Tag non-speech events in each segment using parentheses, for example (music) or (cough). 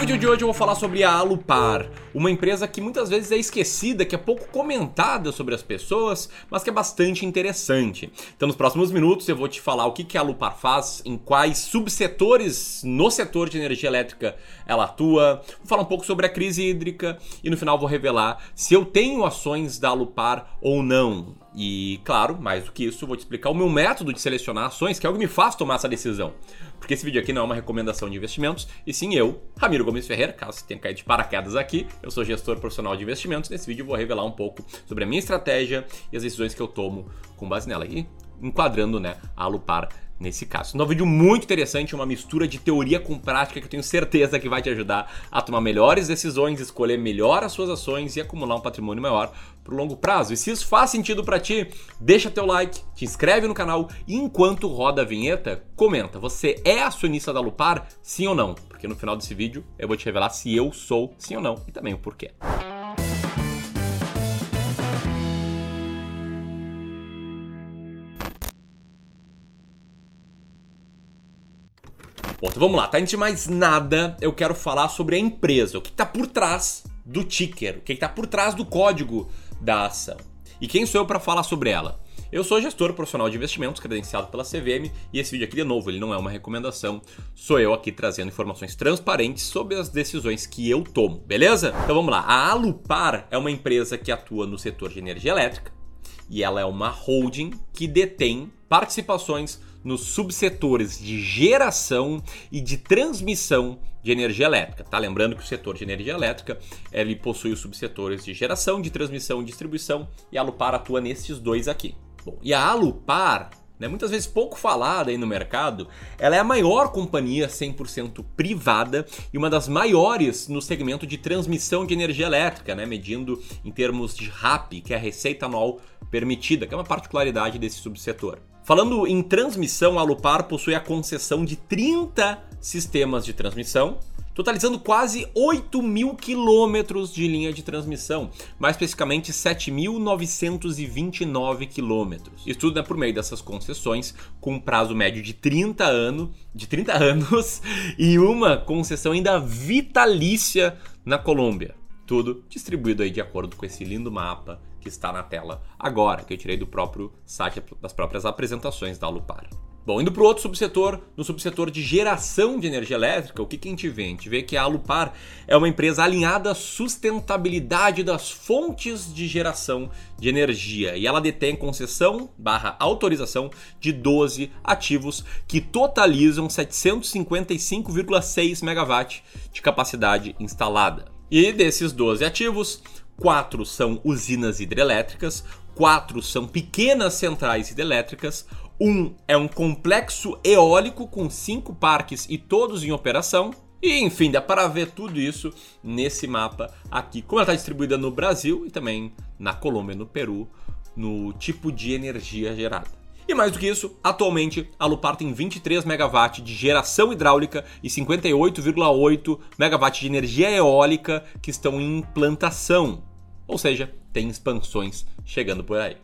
vídeo de hoje eu vou falar sobre a Alupar, uma empresa que muitas vezes é esquecida, que é pouco comentada sobre as pessoas, mas que é bastante interessante. Então, nos próximos minutos eu vou te falar o que a Alupar faz, em quais subsetores no setor de energia elétrica ela atua, vou falar um pouco sobre a crise hídrica e no final vou revelar se eu tenho ações da Alupar ou não. E, claro, mais do que isso, vou te explicar o meu método de selecionar ações, que é o que me faz tomar essa decisão. Porque esse vídeo aqui não é uma recomendação de investimentos, e sim eu, Ramiro Gomes Ferreira, caso você tenha caído de paraquedas aqui, eu sou gestor profissional de investimentos. Nesse vídeo vou revelar um pouco sobre a minha estratégia e as decisões que eu tomo com base nela. E enquadrando né, a Alupar nesse caso. Um vídeo muito interessante, uma mistura de teoria com prática que eu tenho certeza que vai te ajudar a tomar melhores decisões, escolher melhor as suas ações e acumular um patrimônio maior pro longo prazo. E se isso faz sentido para ti, deixa teu like, te inscreve no canal e enquanto roda a vinheta, comenta, você é acionista da Lupar, sim ou não? Porque no final desse vídeo eu vou te revelar se eu sou sim ou não e também o porquê. Bom, então vamos lá, tá? Antes de mais nada, eu quero falar sobre a empresa, o que está por trás do ticker, o que está por trás do código da ação. E quem sou eu para falar sobre ela? Eu sou gestor profissional de investimentos credenciado pela CVM e esse vídeo aqui, de novo, ele não é uma recomendação, sou eu aqui trazendo informações transparentes sobre as decisões que eu tomo, beleza? Então vamos lá. A Alupar é uma empresa que atua no setor de energia elétrica e ela é uma holding que detém participações nos subsetores de geração e de transmissão de energia elétrica. Tá lembrando que o setor de energia elétrica ele possui os subsetores de geração, de transmissão distribuição e a Alupar atua nesses dois aqui. Bom, e a Alupar né, muitas vezes pouco falada aí no mercado, ela é a maior companhia 100% privada e uma das maiores no segmento de transmissão de energia elétrica, né, medindo em termos de RAP, que é a receita anual permitida, que é uma particularidade desse subsetor. Falando em transmissão, a Lupar possui a concessão de 30 sistemas de transmissão, totalizando quase 8 mil quilômetros de linha de transmissão, mais especificamente 7.929 quilômetros. Isso tudo é por meio dessas concessões, com um prazo médio de 30 anos, de 30 (laughs) anos e uma concessão ainda vitalícia na Colômbia. Tudo distribuído aí de acordo com esse lindo mapa que está na tela agora, que eu tirei do próprio site das próprias apresentações da Lupar. Bom, indo para o outro subsetor, no subsetor de geração de energia elétrica, o que, que a gente vê? A gente vê que a Alupar é uma empresa alinhada à sustentabilidade das fontes de geração de energia e ela detém concessão barra autorização de 12 ativos que totalizam 755,6 MW de capacidade instalada. E desses 12 ativos, quatro são usinas hidrelétricas, quatro são pequenas centrais hidrelétricas, um é um complexo eólico com cinco parques e todos em operação. E enfim, dá para ver tudo isso nesse mapa aqui, como ela está distribuída no Brasil e também na Colômbia, no Peru, no tipo de energia gerada. E mais do que isso, atualmente a Lupar tem 23 MW de geração hidráulica e 58,8 MW de energia eólica que estão em implantação. Ou seja, tem expansões chegando por aí.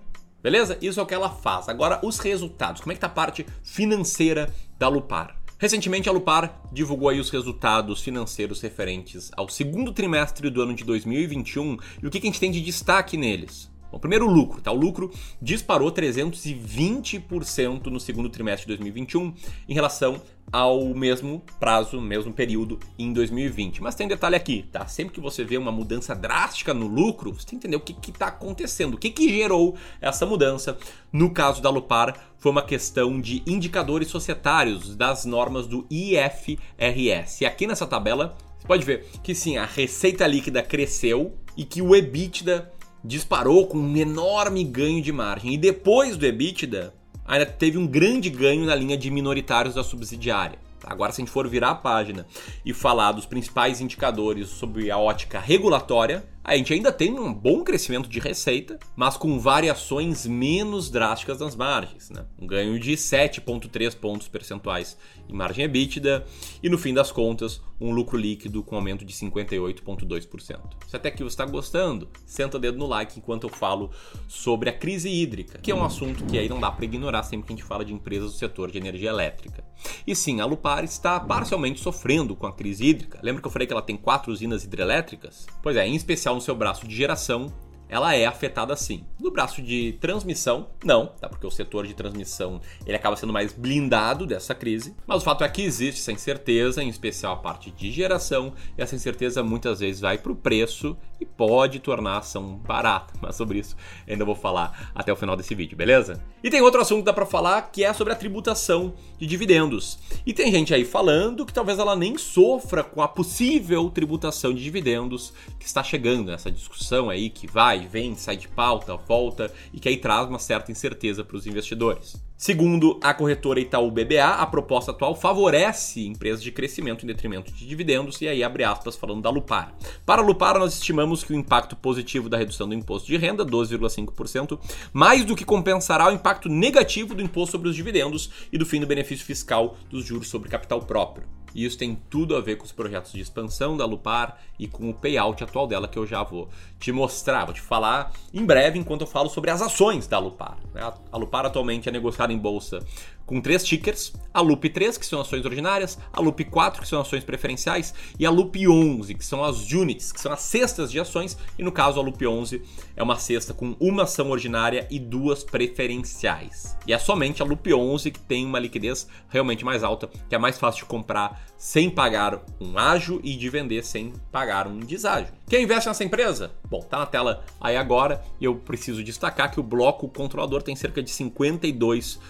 Beleza? Isso é o que ela faz. Agora, os resultados. Como é que tá a parte financeira da Lupar? Recentemente, a Lupar divulgou aí os resultados financeiros referentes ao segundo trimestre do ano de 2021 e o que a gente tem de destaque neles. Bom, primeiro o lucro, tá? O lucro disparou 320% no segundo trimestre de 2021 em relação ao mesmo prazo, mesmo período em 2020. Mas tem um detalhe aqui, tá? Sempre que você vê uma mudança drástica no lucro, você tem que entender o que está acontecendo, o que, que gerou essa mudança. No caso da Lupar, foi uma questão de indicadores societários das normas do IFRS. E aqui nessa tabela, você pode ver que sim, a receita líquida cresceu e que o EBITDA disparou com um enorme ganho de margem. E depois do EBITDA, ainda teve um grande ganho na linha de minoritários da subsidiária. Agora, se a gente for virar a página e falar dos principais indicadores sobre a ótica regulatória, a gente ainda tem um bom crescimento de receita, mas com variações menos drásticas nas margens. Né? Um ganho de 7,3 pontos percentuais em margem EBITDA e, no fim das contas, um lucro líquido com aumento de 58,2%. Se até aqui você está gostando, senta o dedo no like enquanto eu falo sobre a crise hídrica, que é um assunto que aí não dá para ignorar sempre que a gente fala de empresas do setor de energia elétrica. E sim, a Lupar está parcialmente sofrendo com a crise hídrica. Lembra que eu falei que ela tem quatro usinas hidrelétricas? Pois é, em especial seu braço de geração, ela é afetada sim. No braço de transmissão, não, tá? Porque o setor de transmissão ele acaba sendo mais blindado dessa crise. Mas o fato é que existe essa incerteza, em especial a parte de geração, e essa incerteza muitas vezes vai para o preço e pode tornar a ação barata. (laughs) Mas sobre isso ainda vou falar até o final desse vídeo, beleza? E tem outro assunto que dá para falar que é sobre a tributação de dividendos. E tem gente aí falando que talvez ela nem sofra com a possível tributação de dividendos que está chegando nessa discussão aí que vai vai, vem, sai de pauta, volta e que aí traz uma certa incerteza para os investidores. Segundo a corretora Itaú BBA, a proposta atual favorece empresas de crescimento em detrimento de dividendos, e aí abre aspas falando da Lupar. Para a Lupar, nós estimamos que o impacto positivo da redução do imposto de renda, 12,5%, mais do que compensará o impacto negativo do imposto sobre os dividendos e do fim do benefício fiscal dos juros sobre capital próprio. E isso tem tudo a ver com os projetos de expansão da Lupar e com o payout atual dela que eu já vou te mostrar, vou te falar em breve enquanto eu falo sobre as ações da Lupar. Né? A Lupar atualmente é negociada em bolsa com três tickers, a Loop 3, que são ações ordinárias, a Loop 4, que são ações preferenciais, e a Loop 11, que são as units, que são as cestas de ações, e no caso a Loop 11 é uma cesta com uma ação ordinária e duas preferenciais. E é somente a Loop 11 que tem uma liquidez realmente mais alta, que é mais fácil de comprar sem pagar um ágio e de vender sem pagar um deságio. Quem investe nessa empresa? Bom, tá na tela aí agora, e eu preciso destacar que o bloco controlador tem cerca de 52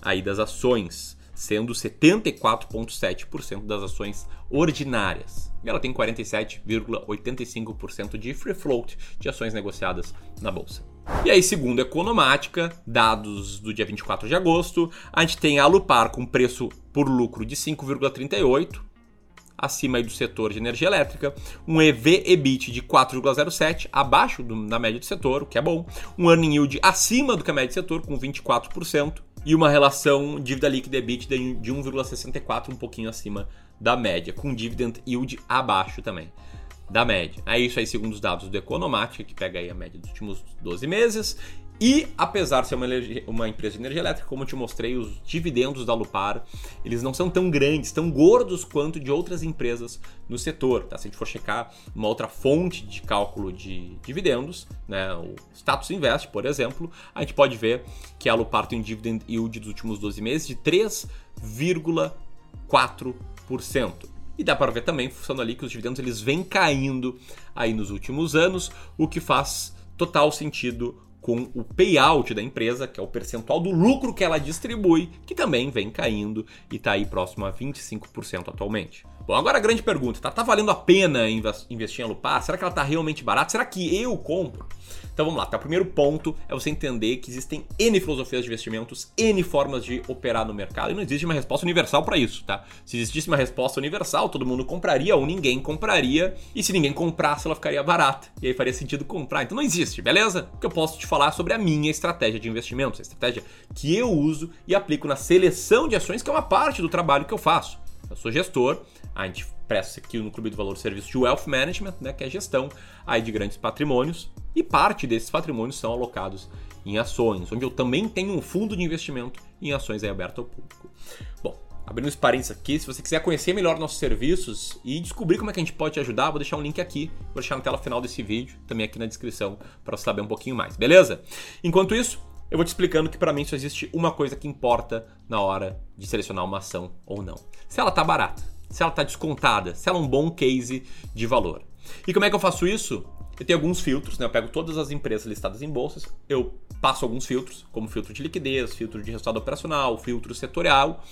aí das ações, sendo 74,7% das ações ordinárias. E ela tem 47,85% de free float de ações negociadas na bolsa. E aí, segundo a Economática, dados do dia 24 de agosto, a gente tem a Lupar com preço por lucro de 5,38, acima do setor de energia elétrica, um EV/EBIT de 4,07, abaixo do, da média do setor, o que é bom, um earning yield acima do que a média do setor, com 24%, e uma relação dívida líquida EBITDA de 1,64, um pouquinho acima da média, com dividend yield abaixo também da média. É isso aí segundo os dados do Economática, que pega aí a média dos últimos 12 meses, e apesar de ser uma, uma, empresa de energia elétrica, como eu te mostrei, os dividendos da Lupar, eles não são tão grandes, tão gordos quanto de outras empresas no setor. Tá? Se a gente for checar uma outra fonte de cálculo de dividendos, né, o Status Invest, por exemplo, a gente pode ver que a Lupar tem um dividend yield dos últimos 12 meses de 3,4%. E dá para ver também, funcionando ali, que os dividendos eles vêm caindo aí nos últimos anos, o que faz total sentido com o payout da empresa, que é o percentual do lucro que ela distribui, que também vem caindo e está aí próximo a 25% atualmente. Bom, agora a grande pergunta, tá, tá valendo a pena investir em Lupar? Será que ela está realmente barata? Será que eu compro? Então vamos lá, tá? O primeiro ponto é você entender que existem N filosofias de investimentos, N formas de operar no mercado e não existe uma resposta universal para isso, tá? Se existisse uma resposta universal, todo mundo compraria ou ninguém compraria, e se ninguém comprasse, ela ficaria barata. E aí faria sentido comprar. Então não existe, beleza? O que eu posso te falar sobre a minha estratégia de investimentos, a estratégia que eu uso e aplico na seleção de ações, que é uma parte do trabalho que eu faço. Eu sou gestor, a gente presta aqui no Clube do Valor serviço de Wealth Management, né, que é gestão aí de grandes patrimônios, e parte desses patrimônios são alocados em ações, onde eu também tenho um fundo de investimento em ações aí aberto ao público. Bom, abrindo os parênteses aqui, se você quiser conhecer melhor nossos serviços e descobrir como é que a gente pode te ajudar, vou deixar um link aqui, vou deixar na tela final desse vídeo, também aqui na descrição, para você saber um pouquinho mais, beleza? Enquanto isso, eu vou te explicando que para mim só existe uma coisa que importa na hora de selecionar uma ação ou não. Se ela tá barata, se ela está descontada, se ela é um bom case de valor. E como é que eu faço isso? Eu tenho alguns filtros, né? Eu pego todas as empresas listadas em bolsas, eu passo alguns filtros, como filtro de liquidez, filtro de resultado operacional, filtro setorial,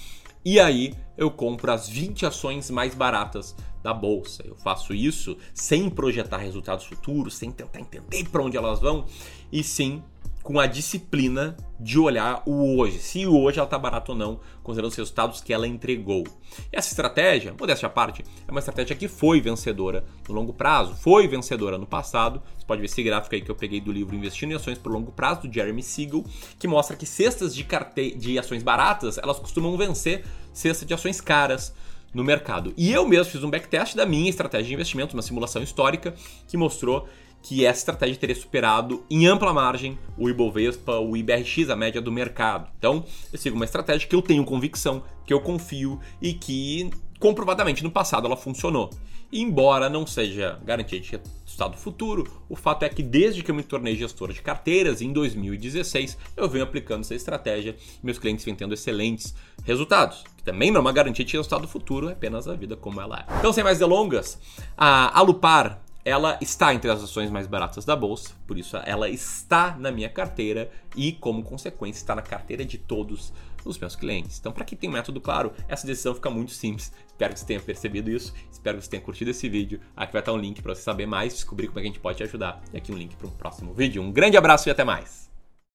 e aí eu compro as 20 ações mais baratas da bolsa. Eu faço isso sem projetar resultados futuros, sem tentar entender para onde elas vão, e sim com a disciplina de olhar o hoje, se o hoje ela está barato ou não, considerando os resultados que ela entregou. Essa estratégia, modéstia à parte, é uma estratégia que foi vencedora no longo prazo, foi vencedora no passado. Você pode ver esse gráfico aí que eu peguei do livro Investindo em Ações por Longo Prazo, do Jeremy Siegel, que mostra que cestas de, carte... de ações baratas, elas costumam vencer cestas de ações caras no mercado. E eu mesmo fiz um backtest da minha estratégia de investimento, uma simulação histórica, que mostrou que essa estratégia teria superado em ampla margem o Ibovespa, o IBRX, a média do mercado. Então, eu sigo uma estratégia que eu tenho convicção, que eu confio e que comprovadamente no passado ela funcionou. E embora não seja garantia de resultado futuro, o fato é que desde que eu me tornei gestor de carteiras em 2016, eu venho aplicando essa estratégia e meus clientes vêm tendo excelentes resultados. Que também não é uma garantia de resultado futuro, é apenas a vida como ela é. Então, sem mais delongas, a Alupar ela está entre as ações mais baratas da bolsa, por isso ela está na minha carteira e, como consequência, está na carteira de todos os meus clientes. Então, para quem tem um método claro, essa decisão fica muito simples. Espero que você tenha percebido isso, espero que você tenha curtido esse vídeo. Aqui vai estar um link para você saber mais, descobrir como é que a gente pode te ajudar. E aqui um link para um próximo vídeo. Um grande abraço e até mais!